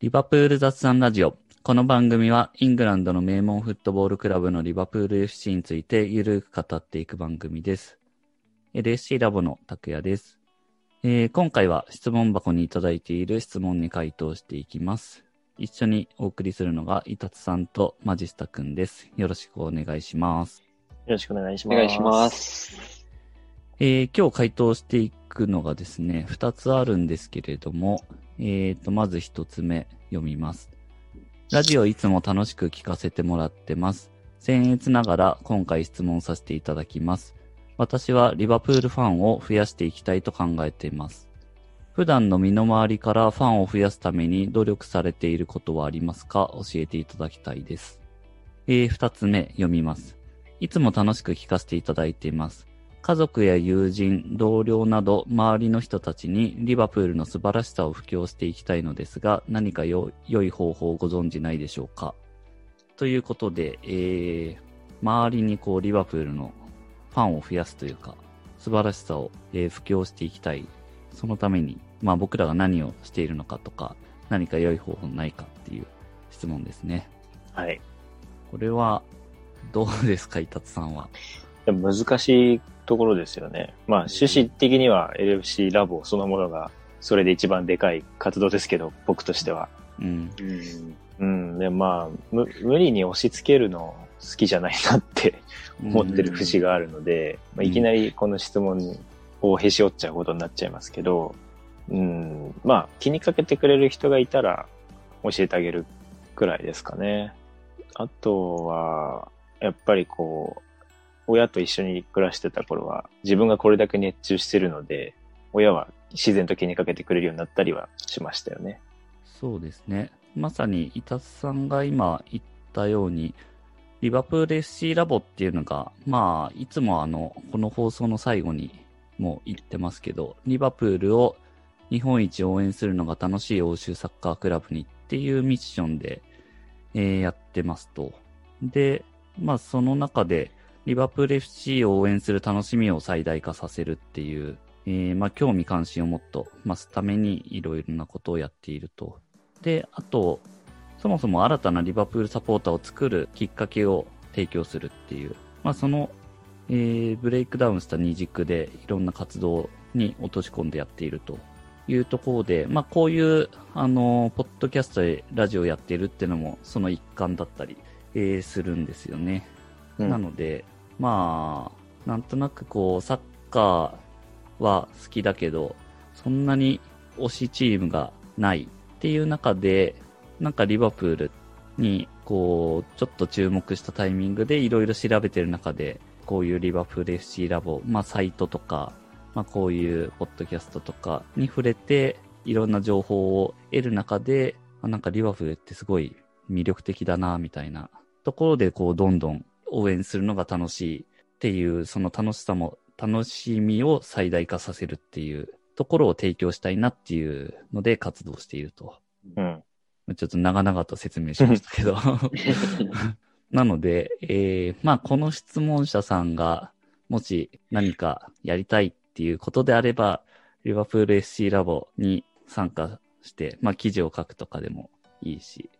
リバプール雑談ラジオ。この番組はイングランドの名門フットボールクラブのリバプール FC についてゆるく語っていく番組です。LSC ラボの拓也です。えー今回は質問箱にいただいている質問に回答していきます。一緒にお送りするのがイタツさんとマジスタくんです。よろしくお願いします。よろしくお願いします。お願いしま。す。えー今日回答していくのがですね、二つあるんですけれども、えーと、まず一つ目読みます。ラジオいつも楽しく聞かせてもらってます。僭越ながら今回質問させていただきます。私はリバプールファンを増やしていきたいと考えています。普段の身の回りからファンを増やすために努力されていることはありますか？教えていただきたいです。えー、二つ目読みます。いつも楽しく聞かせていただいています。家族や友人、同僚など周りの人たちにリバプールの素晴らしさを布教していきたいのですが、何かよ良い方法をご存知ないでしょうか？ということで、えー、周りにこうリバプールのファンを増やすというか、素晴らしさを、えー布教していきたい。そのために、まあ僕らが何をしているのかとか、何か良い方法ないかっていう質問ですね。はい。これは、どうですか、伊達さんは？難しいところですよね。まあ趣旨的には LFC ラボそのものがそれで一番でかい活動ですけど、僕としては。うん。うん。うん。で、まあ、む無理に押し付けるの好きじゃないなって思ってる節があるので、まあ、いきなりこの質問をへし折っちゃうことになっちゃいますけど、うん。まあ、気にかけてくれる人がいたら教えてあげるくらいですかね。あとは、やっぱりこう、親と一緒に暮らしてた頃は、自分がこれだけ熱中してるので、親は自然と気にかけてくれるようになったりはしましたよね。そうですね。まさに、伊達さんが今言ったように、リバプール FC ラボっていうのが、まあ、いつもあの、この放送の最後にも言ってますけど、リバプールを日本一応援するのが楽しい欧州サッカークラブにっていうミッションで、えーやってますと。で、まあ、その中で、リバプール FC を応援する楽しみを最大化させるっていう、えーまあ、興味関心をもっと増すためにいろいろなことをやっていると。で、あと、そもそも新たなリバプールサポーターを作るきっかけを提供するっていう、まあ、その、えーブレイクダウンした二軸でいろんな活動に落とし込んでやっているというところで、まあ、こういう、あの、ポッドキャストでラジオやってるっていうのもその一環だったり、えーするんですよね。うんなので、まあ、なんとなくこう、サッカーは好きだけど、そんなに推しチームがないっていう中で、なんかリバプールに、こう、ちょっと注目したタイミングでいろいろ調べてる中で、こういうリバプール FC ラボ、まあサイトとか、まあこういうポッドキャストとかに触れて、いろんな情報を得る中で、なんかリバプールってすごい魅力的だな、みたいなところで、こう、どんどん応援するのが楽しいっていう、その楽しさも、楽しみを最大化させるっていうところを提供したいなっていうので活動していると。うん。ちょっと長々と説明しましたけど。なので、えー、まあ、この質問者さんが、もし何かやりたいっていうことであれば、リバプール SC ラボに参加して、まあ、記事を書くとかでもいいし、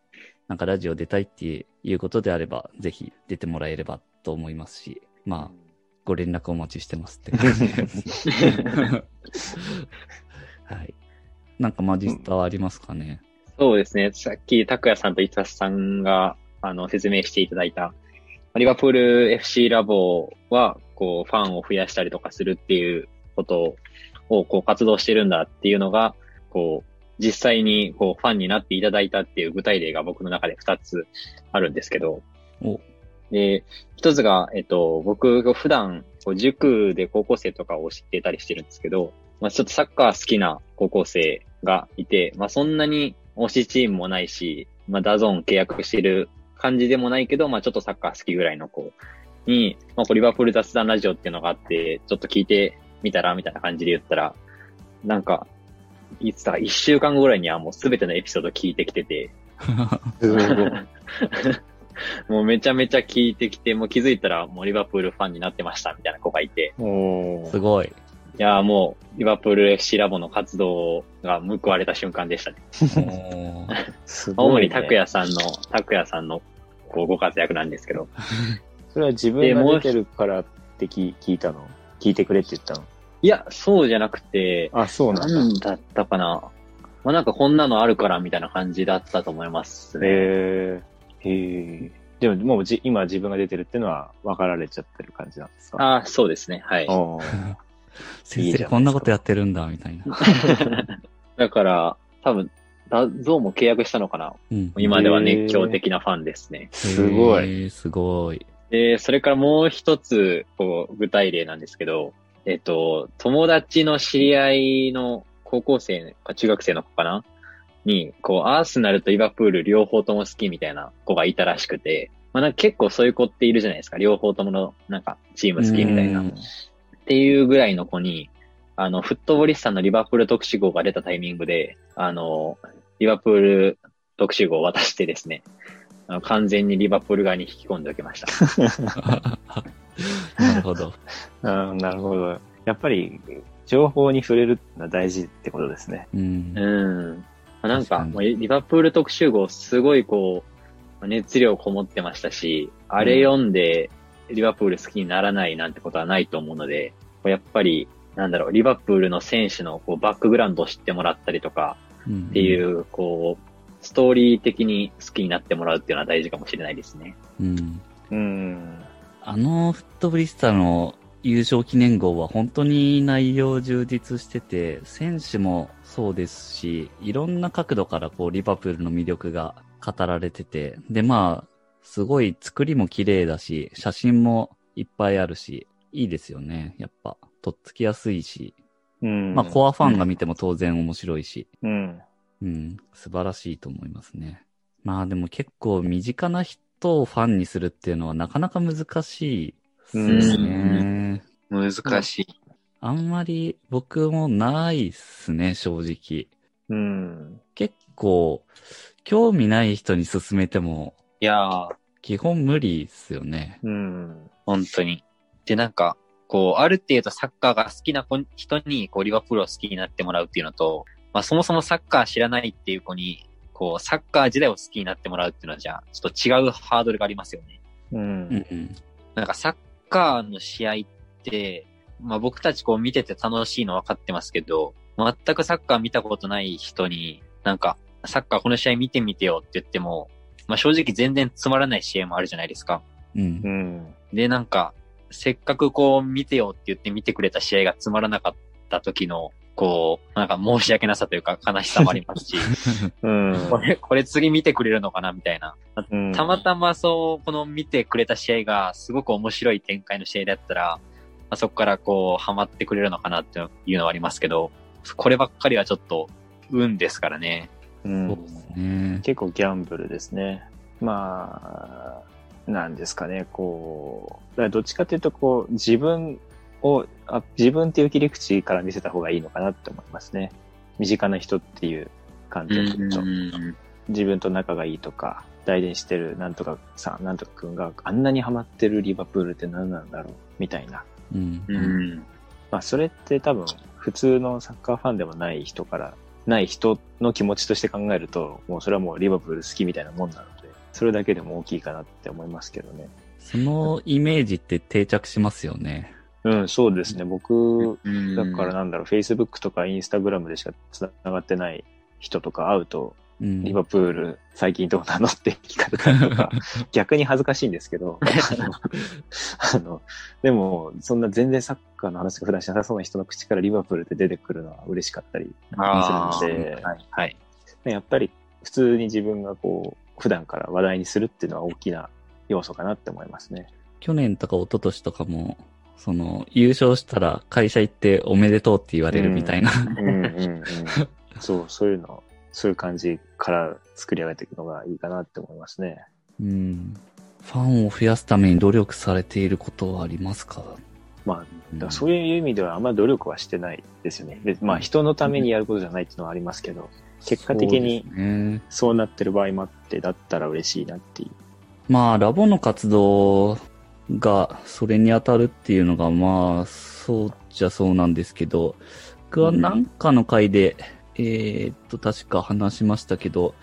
なんかラジオ出たいっていうことであれば、ぜひ出てもらえればと思いますし、まあ、ご連絡お待ちしてますって感じです。はい。なんかマジスタはありますかね、そうですね。さっき、拓也さんと伊達さんが、あの、説明していただいた、リバプール FC ラボは、こう、ファンを増やしたりとかするっていうことを、こう、活動してるんだっていうのが、こう、実際に、こう、ファンになっていただいたっていう具体例が僕の中で2つあるんですけど、お、で、一つが、えっと、僕が普段、こう塾で高校生とかを教えてたりしてるんですけど、まあちょっとサッカー好きな高校生がいて、まあそんなに推しチームもないし、まあ DAZN 契約してる感じでもないけど、まあちょっとサッカー好きぐらいの子に、まあリバプール雑談ラジオっていうのがあって、ちょっと聞いてみたらみたいな感じで言ったら、なんか、いつだ、一週間後ぐらいにはもうすべてのエピソード聞いてきてて、すごい。もうめちゃめちゃ聞いてきて、もう気づいたらもうリバプールファンになってましたみたいな子がいて、すごい。いやーもう、リバプール FC ラボの活動が報われた瞬間でしたね。すごい、ね。主に拓也さんの、拓也さんのこうご活躍なんですけど。それは自分が出てるからって聞聞いたの？聞いてくれって言ったの？いや、そうじゃなくて、あ、そうなんだ。なんだったかな。まあなんかこんなのあるからみたいな感じだったと思いますね。へえ。へえ。でももうじ今自分が出てるっていうのは分かられちゃってる感じなんですか？ああ、そうですね。はい。先生こんなことやってるんだ、みたいな。だから、多分、ダゾウも契約したのかなうん。今では熱狂的なファンですね。すごい。すごい。で、それからもう一つ、こう、具体例なんですけど、えっと、友達の知り合いの高校生か中学生の子かな？に、こう、アーセナルとリバプール両方とも好きみたいな子がいたらしくて、まあなんか結構そういう子っているじゃないですか。両方ともの、なんか、チーム好きみたいな。うんっていうぐらいの子に、あの、フットボリスタのリバプール特集号が出たタイミングで、あの、リバプール特集号を渡してですね、あの完全にリバプール側に引き込んでおきました。なるほど。うんなるほど。やっぱり、情報に触れるのは大事ってことですね。うん。うん。まあなんか、リバプール特集号、すごいこう、熱量こもってましたし、あれ読んで、リバプール好きにならないなんてことはないと思うので、やっぱり、なんだろう、リバプールの選手のこうバックグラウンドを知ってもらったりとか、っっていう、こう、ストーリー的に好きになってもらうっていうのは大事かもしれないですね。うん。うん。あのフットブリスタの優勝記念号は本当に内容充実してて、選手もそうですし、いろんな角度からこうリバプールの魅力が語られてて、でまあ、すごい作りも綺麗だし、写真もいっぱいあるし、いいですよね、やっぱ。とっつきやすいし、うん。まあコアファンが見ても当然面白いし、うん。うん、素晴らしいと思いますね。まあでも結構身近な人をファンにするっていうのはなかなか難しいですね。難しい。あんまり僕もないっすね、正直。うん。結構、興味ない人に勧めても、いやー、基本無理っすよね。うん。本当に。で、なんか、こう、ある程度サッカーが好きな子人に、こう、リバプールを好きになってもらうっていうのと、まあ、そもそもサッカー知らないっていう子に、こう、サッカー時代を好きになってもらうっていうのは、じゃあ、ちょっと違うハードルがありますよね。う。うんんうん。なんか、サッカーの試合って、まあ、僕たちこう見てて楽しいの分かってますけど、全くサッカー見たことない人に、なんか、サッカーこの試合見てみてよって言っても、まあ、正直全然つまらない試合もあるじゃないですか。うんう。ん。で、なんか、せっかくこう見てよって言って見てくれた試合がつまらなかった時の、こう、なんか申し訳なさというか悲しさもありますし、うん。これ、これ次見てくれるのかなみたいな。うんたまたまそう、この見てくれた試合がすごく面白い展開の試合だったら、まあ、そこからこう、ハマってくれるのかなっていうのはありますけど、こればっかりはちょっと、運ですからね。うんそうですね。結構ギャンブルですね。まあ、なんですかね、こう、どっちかというと、こう、自分をあ、自分っていう切り口から見せた方がいいのかなって思いますね。身近な人っていう観点でと、自分と仲がいいとか、大事にしてるなんとかさん、なんとかくんがあんなにハマってるリバプールって何なんだろうみたいな。うん。うん。まあ、それって多分、普通のサッカーファンでもない人から、ない人の気持ちとして考えると、もうそれはもうリバプール好きみたいなもんなので、それだけでも大きいかなって思いますけどね。そのイメージって定着しますよね。うん、そうですね。僕、うんだからなんだろう、Facebook とか Instagram でしか繋がってない人とか会うと、うん。リバプール最近どうなのって聞かれたりとか、逆に恥ずかしいんですけど、あの、でも、そんな全然サッカーの話が普段しなさそうな人の口からリバプールって出てくるのは嬉しかったりあするのでーはい。はい。やっぱり普通に自分がこう、普段から話題にするっていうのは大きな要素かなって思いますね。去年とか一昨年とかも、その、優勝したら会社行っておめでとうって言われるみたいな。うんうんうん。そう、そういうの、そういう感じから作り上げていくのがいいかなって思いますね。うん。ファンを増やすために努力されていることはありますか？まあ、そういう意味ではあんま努力はしてないですよね。でまあ人のためにやることじゃないっていうのはありますけど、結果的に。そうなってる場合もあって、だったら嬉しいなっていう。まあ、ラボの活動がそれに当たるっていうのが、まあ、率ちゃそうなんですけど、僕はなんかの回で、えーっと、確か話しましたけど、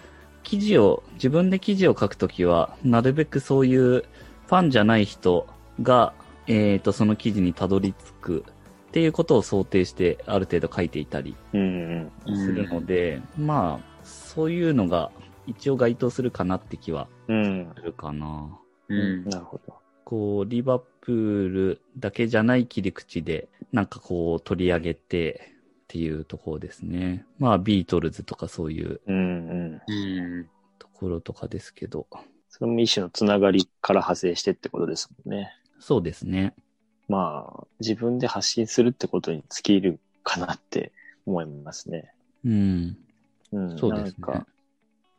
記事を、自分で記事を書くときは、なるべくそういうファンじゃない人が、えーっと、その記事にたどり着くっていうことを想定して、ある程度書いていたりうんうん。するので、まあ、そういうのが一応該当するかなって気はうん。するかな。うん。なるほど。こう、リバプールだけじゃない切り口で、なんかこう取り上げてっていうところですね。まあ、ビートルズとかそういううんうん。うん。ところとかですけど。それも一種のつながりから派生してってことですもんね。そうですね。まあ、自分で発信するってことに尽きるかなって思いますね。うん。うん。そうですねなんか、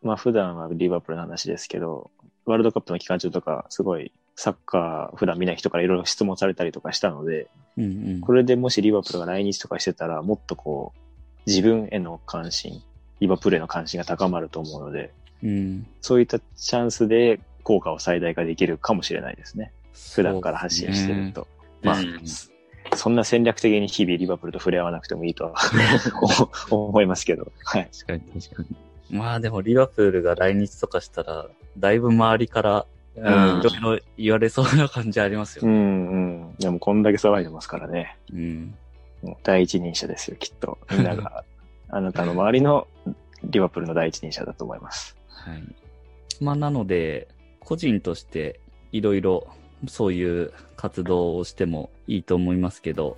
まあ普段はリバプールの話ですけど、ワールドカップの期間中とか、すごいサッカー普段見ない人からいろいろ質問されたりとかしたので、うんうん。これでもしリバプールが来日とかしてたら、もっとこう、自分への関心、リバプールへの関心が高まると思うので、うん。そういったチャンスで効果を最大化できるかもしれないですね。普段から発信してると。まあ、うんそんな戦略的に日々リバプールと触れ合わなくてもいいとは 思いますけど。はい。確かに確かに。まあでもリバプールが来日とかしたら、だいぶ周りから、うんいろいろ言われそうな感じありますようね。んうん。でもこんだけ騒いでますからね。うん。もう第一人者ですよ、きっと。みんなが、あなたの周りのリバプールの第一人者だと思います。はい。まあ、なので、個人としていろいろそういう活動をしてもいいと思いますけど、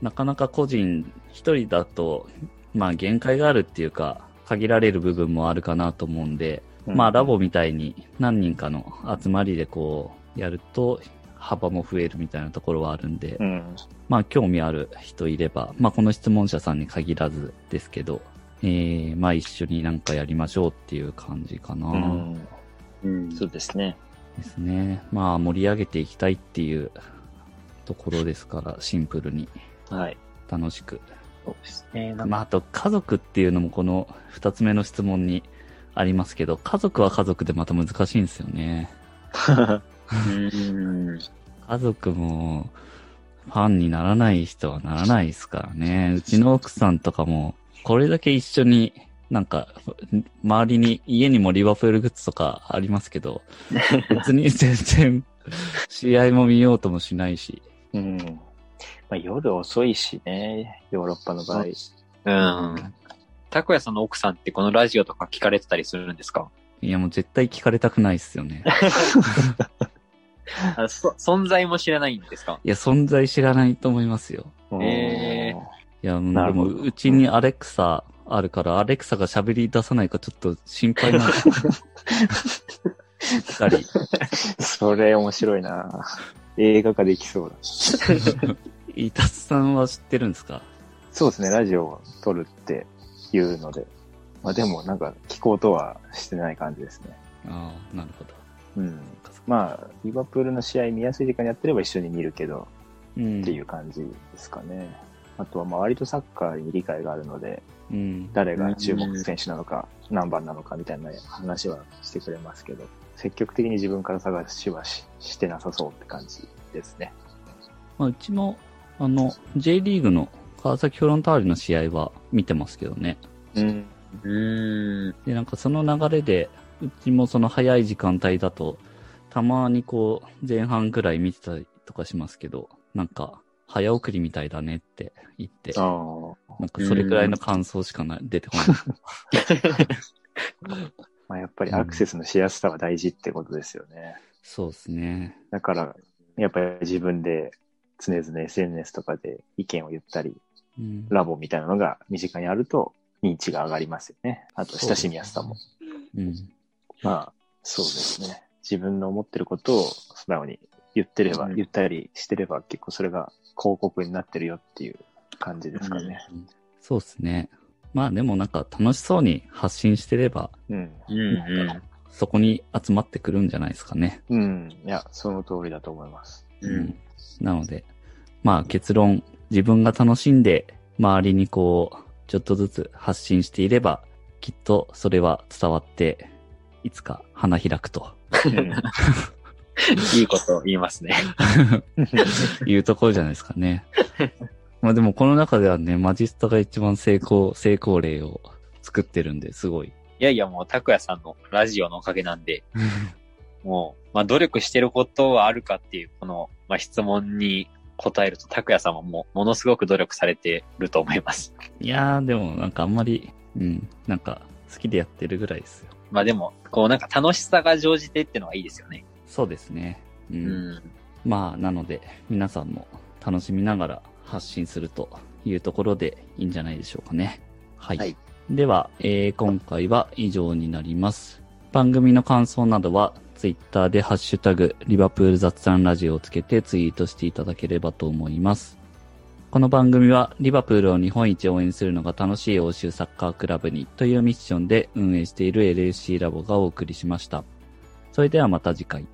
なかなか個人一人だと、まあ限界があるっていうか、限られる部分もあるかなと思うんで、まあラボみたいに何人かの集まりでこうやると幅も増えるみたいなところはあるんで、うん。まあ興味ある人いれば、まあこの質問者さんに限らずですけど、えー、まあ一緒になんかやりましょうっていう感じかな。うん。うん。そうですね。ですね。まあ盛り上げていきたいっていうところですから、シンプルにはい。楽しく。そうですね。まああと家族っていうのもこの二つ目の質問にありますけど、家族は家族でまた難しいんですよね。うん。家族もファンにならない人はならないですからね。うちの奥さんとかも、これだけ一緒に、なんか、周りに、家にもリバプールグッズとかありますけど、別に全然、試合も見ようともしないし。うん。まあ、夜遅いしね、ヨーロッパの場合。うん。たこやさんの奥さんってこのラジオとか聞かれてたりするんですか？いや、もう絶対聞かれたくないっすよね。あそ存在も知らないんですか？いや、存在知らないと思いますよ。えいや、もうでも、なるほどうちにアレクサあるから、アレクサが喋り出さないかちょっと心配なんです。二人。それ面白いな映画化できそうだ。イタツさんは知ってるんですか？そうですね、ラジオを撮るっていうので。まあでもなんか聞こうとはしてない感じですね。ああ、なるほど。うん。まあ、リバプールの試合見やすい時間にやってれば一緒に見るけど、うん。っていう感じですかね。あとはまあ割とサッカーに理解があるので、うん。誰が注目選手なのか、何番なのかみたいな話はしてくれますけど、積極的に自分から探しはししてなさそうって感じですね。まあ、うちも、あの、J リーグの川崎フロンターレの試合は見てますけどね。うん。うん。で、なんかその流れで、うちもその早い時間帯だと、たまにこう、前半ぐらい見てたりとかしますけど、なんか、早送りみたいだねって言って、あなんかそれくらいの感想しかない、出てこない。あ。まあやっぱりアクセスのしやすさは大事ってことですよね。そうですね。だから、やっぱり自分で常々 SNS とかで意見を言ったり、うん。ラボみたいなのが身近にあると認知が上がりますよね。あと親しみやすさも。うん。まあ、そうですね。自分の思ってることを素直に言ってれば、うん言ったりしてれば結構それが広告になってるよっていう感じですかね。そうですね。まあでもなんか楽しそうに発信してれば、うん。うん。うん。そこに集まってくるんじゃないですかね。うん。いや、その通りだと思います。うん。なので、まあ結論、自分が楽しんで、周りにこう、ちょっとずつ発信していれば、きっとそれは伝わって、いつか花開くといいこと言いますね。いうところじゃないですかね。まあでもこの中ではね、マジスタが一番成功、成功例を作ってるんで、すごい。いやいや、もう、拓也さんのラジオのおかげなんで、もう、まあ、努力してることはあるかっていう、この、まあ、質問に答えると、拓也さんはもう、ものすごく努力されてると思います。いやー、でもなんかあんまり、うん、なんか好きでやってるぐらいですよ。まあでも、こうなんか楽しさが生じてってのはいいですよね。そうですね。う。うんん。まあ、なので、皆さんも楽しみながら発信するというところでいいんじゃないでしょうかね。はい。はいでは、えー今回は以上になります。番組の感想などは、ツイッターでハッシュタグ、リバプール雑談ラジオをつけてツイートしていただければと思います。この番組は、リバプールを日本一応援するのが楽しい欧州サッカークラブにというミッションで運営している LFC ラボがお送りしました。それではまた次回。